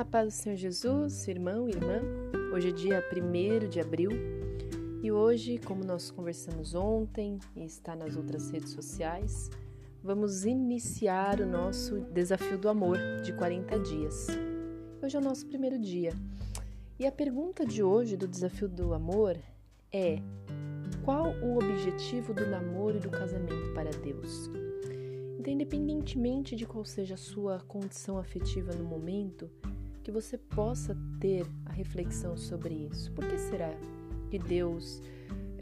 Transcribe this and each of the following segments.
paz do Senhor Jesus, irmão e irmã. Hoje é dia 1 de abril e hoje, como nós conversamos ontem e está nas outras redes sociais, vamos iniciar o nosso desafio do amor de 40 dias. Hoje é o nosso primeiro dia e a pergunta de hoje do desafio do amor é: qual o objetivo do namoro e do casamento para Deus? Então, independentemente de qual seja a sua condição afetiva no momento, que você possa ter a reflexão sobre isso. Por que será que Deus,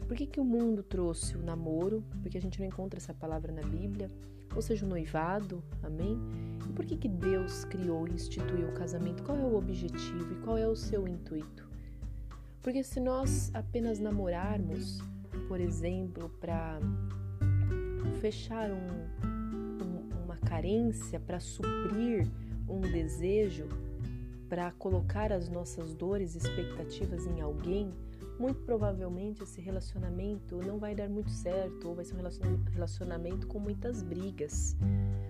por que, que o mundo trouxe o namoro? Porque a gente não encontra essa palavra na Bíblia, ou seja, o noivado, amém? E por que, que Deus criou e instituiu o casamento? Qual é o objetivo e qual é o seu intuito? Porque se nós apenas namorarmos, por exemplo, para fechar um, um, uma carência, para suprir um desejo, para colocar as nossas dores e expectativas em alguém, muito provavelmente esse relacionamento não vai dar muito certo ou vai ser um relacionamento com muitas brigas.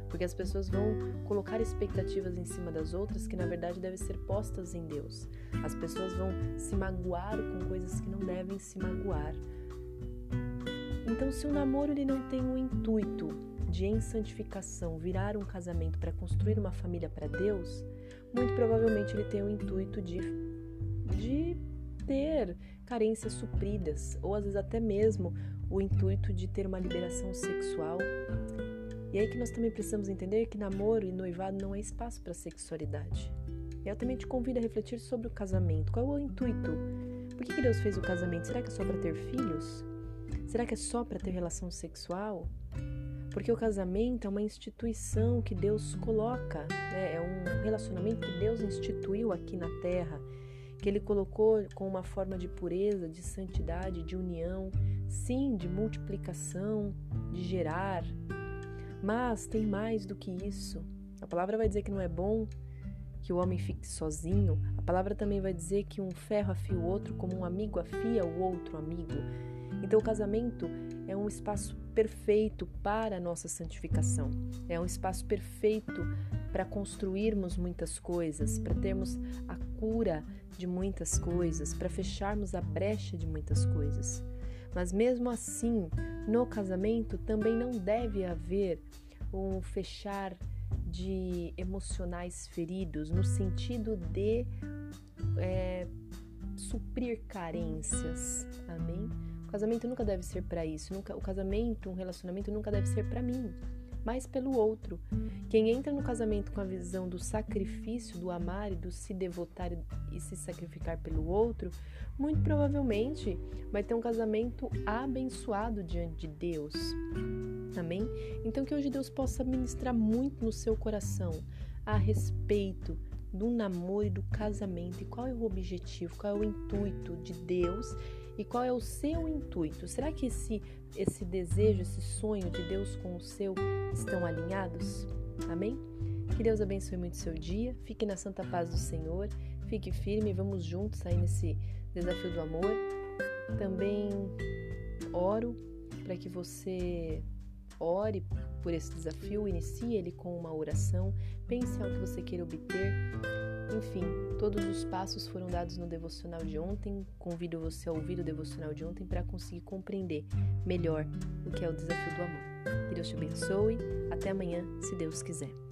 Porque as pessoas vão colocar expectativas em cima das outras que na verdade devem ser postas em Deus. As pessoas vão se magoar com coisas que não devem se magoar. Então, se o namoro ele não tem o intuito de em santificação virar um casamento para construir uma família para Deus, muito provavelmente ele tem o intuito de, de ter carências supridas, ou às vezes até mesmo o intuito de ter uma liberação sexual. E aí que nós também precisamos entender que namoro e noivado não é espaço para sexualidade. Eu também te convido a refletir sobre o casamento. Qual é o intuito? Por que Deus fez o casamento? Será que é só para ter filhos? Será que é só para ter relação sexual? Porque o casamento é uma instituição que Deus coloca, né? é um relacionamento que Deus instituiu aqui na terra, que Ele colocou com uma forma de pureza, de santidade, de união, sim, de multiplicação, de gerar. Mas tem mais do que isso. A palavra vai dizer que não é bom que o homem fique sozinho. A palavra também vai dizer que um ferro afia o outro como um amigo afia o outro amigo. Então, o casamento é um espaço perfeito para a nossa santificação, é um espaço perfeito para construirmos muitas coisas, para termos a cura de muitas coisas, para fecharmos a brecha de muitas coisas. Mas mesmo assim, no casamento também não deve haver um fechar de emocionais feridos, no sentido de é, suprir carências. Amém? O casamento nunca deve ser para isso. Nunca, o casamento, um relacionamento nunca deve ser para mim, mas pelo outro. Quem entra no casamento com a visão do sacrifício, do amar e do se devotar e se sacrificar pelo outro, muito provavelmente vai ter um casamento abençoado diante de Deus. Amém? Então que hoje Deus possa ministrar muito no seu coração a respeito do namoro e do casamento e qual é o objetivo, qual é o intuito de Deus e qual é o seu intuito? Será que esse, esse desejo, esse sonho de Deus com o seu estão alinhados? Amém? Que Deus abençoe muito seu dia. Fique na santa paz do Senhor. Fique firme. Vamos juntos aí nesse desafio do amor. Também oro para que você ore por esse desafio, inicie ele com uma oração, pense algo que você queira obter enfim, todos os passos foram dados no devocional de ontem. Convido você a ouvir o devocional de ontem para conseguir compreender melhor o que é o desafio do amor. Que Deus te abençoe. Até amanhã, se Deus quiser.